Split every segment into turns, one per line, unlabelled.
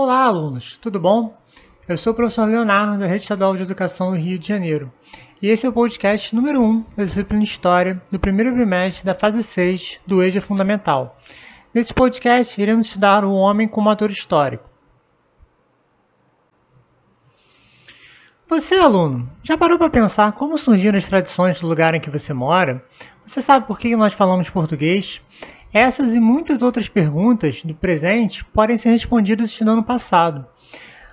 Olá, alunos, tudo bom? Eu sou o professor Leonardo, da Rede Estadual de Educação do Rio de Janeiro, e esse é o podcast número 1 da disciplina História do primeiro trimestre da fase 6 do EJA Fundamental. Nesse podcast, iremos estudar o homem como ator histórico. Você, aluno, já parou para pensar como surgiram as tradições do lugar em que você mora? Você sabe por que nós falamos português? Essas e muitas outras perguntas do presente podem ser respondidas estudando o passado.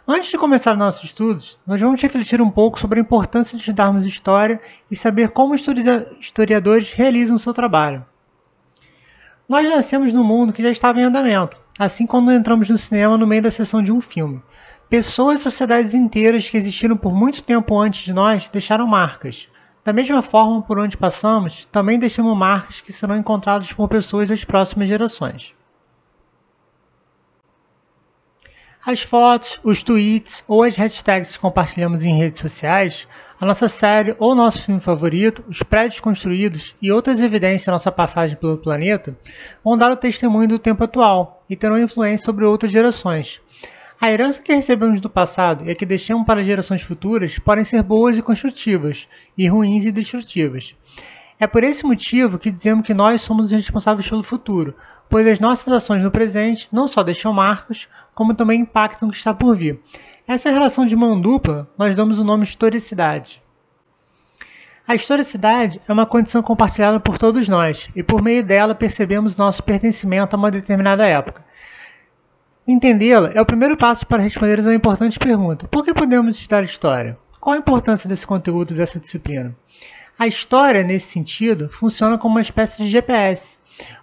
Antes de começar nossos estudos, nós vamos refletir um pouco sobre a importância de estudarmos história e saber como historiadores realizam seu trabalho. Nós nascemos num mundo que já estava em andamento, assim quando entramos no cinema no meio da sessão de um filme. Pessoas e sociedades inteiras que existiram por muito tempo antes de nós deixaram marcas. Da mesma forma por onde passamos, também deixamos marcas que serão encontradas por pessoas das próximas gerações. As fotos, os tweets ou as hashtags que compartilhamos em redes sociais, a nossa série ou nosso filme favorito, os prédios construídos e outras evidências da nossa passagem pelo planeta vão dar o testemunho do tempo atual e terão influência sobre outras gerações. A herança que recebemos do passado e a que deixamos para gerações futuras podem ser boas e construtivas, e ruins e destrutivas. É por esse motivo que dizemos que nós somos os responsáveis pelo futuro, pois as nossas ações no presente não só deixam marcas, como também impactam o que está por vir. Essa relação de mão dupla nós damos o nome historicidade. A historicidade é uma condição compartilhada por todos nós, e por meio dela percebemos nosso pertencimento a uma determinada época. Entendê-la é o primeiro passo para responder a uma importante pergunta: por que podemos estudar história? Qual a importância desse conteúdo dessa disciplina? A história, nesse sentido, funciona como uma espécie de GPS.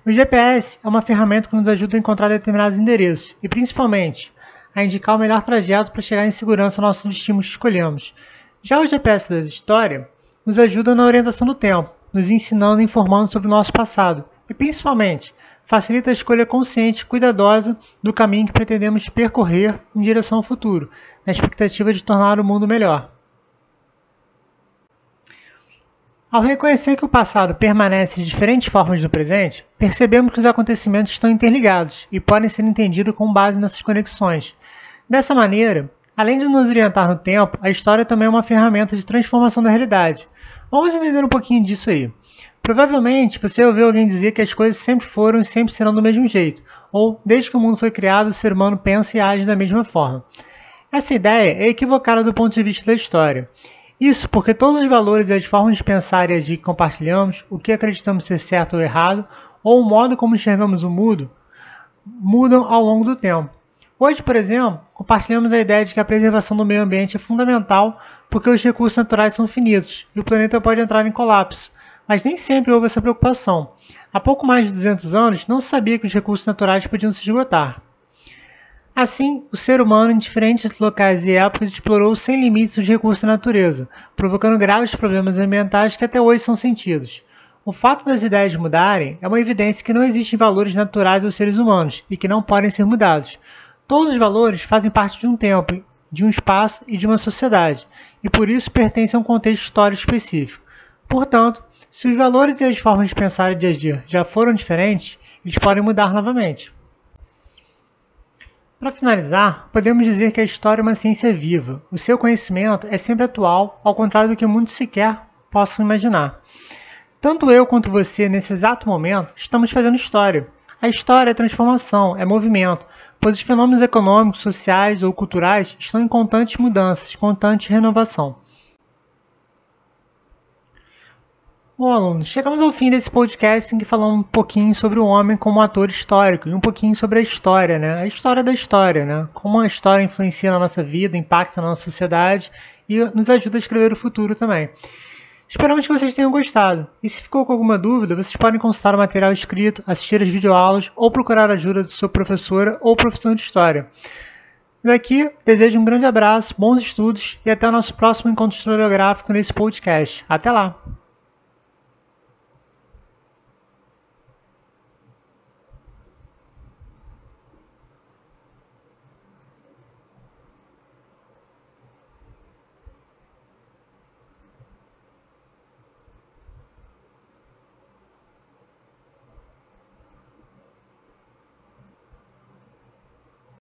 O GPS é uma ferramenta que nos ajuda a encontrar determinados endereços e, principalmente, a indicar o melhor trajeto para chegar em segurança ao nosso destino que escolhemos. Já o GPS da história nos ajuda na orientação do tempo, nos ensinando e informando sobre o nosso passado e, principalmente, facilita a escolha consciente e cuidadosa do caminho que pretendemos percorrer em direção ao futuro, na expectativa de tornar o mundo melhor. Ao reconhecer que o passado permanece de diferentes formas no presente, percebemos que os acontecimentos estão interligados e podem ser entendidos com base nessas conexões. Dessa maneira, além de nos orientar no tempo, a história também é uma ferramenta de transformação da realidade. Vamos entender um pouquinho disso aí. Provavelmente você ouviu alguém dizer que as coisas sempre foram e sempre serão do mesmo jeito, ou desde que o mundo foi criado, o ser humano pensa e age da mesma forma. Essa ideia é equivocada do ponto de vista da história. Isso porque todos os valores e as formas de pensar e agir que compartilhamos, o que acreditamos ser certo ou errado, ou o modo como enxergamos o mundo, mudam ao longo do tempo. Hoje, por exemplo, compartilhamos a ideia de que a preservação do meio ambiente é fundamental porque os recursos naturais são finitos e o planeta pode entrar em colapso mas nem sempre houve essa preocupação. Há pouco mais de 200 anos, não se sabia que os recursos naturais podiam se esgotar. Assim, o ser humano, em diferentes locais e épocas, explorou sem limites os recursos da natureza, provocando graves problemas ambientais que até hoje são sentidos. O fato das ideias mudarem é uma evidência que não existem valores naturais dos seres humanos e que não podem ser mudados. Todos os valores fazem parte de um tempo, de um espaço e de uma sociedade, e por isso pertencem a um contexto histórico específico. Portanto, se os valores e as formas de pensar e de agir já foram diferentes, eles podem mudar novamente. Para finalizar, podemos dizer que a história é uma ciência viva. O seu conhecimento é sempre atual, ao contrário do que muitos sequer possam imaginar. Tanto eu quanto você, nesse exato momento, estamos fazendo história. A história é transformação, é movimento, pois os fenômenos econômicos, sociais ou culturais estão em constantes mudanças, constante renovação. Bom, alunos, chegamos ao fim desse podcast em que falamos um pouquinho sobre o homem como ator histórico e um pouquinho sobre a história, né? A história da história, né? Como a história influencia na nossa vida, impacta na nossa sociedade e nos ajuda a escrever o futuro também. Esperamos que vocês tenham gostado. E se ficou com alguma dúvida, vocês podem consultar o material escrito, assistir as videoaulas ou procurar a ajuda de sua professora ou professor de história. Daqui, desejo um grande abraço, bons estudos e até o nosso próximo encontro historiográfico nesse podcast. Até lá!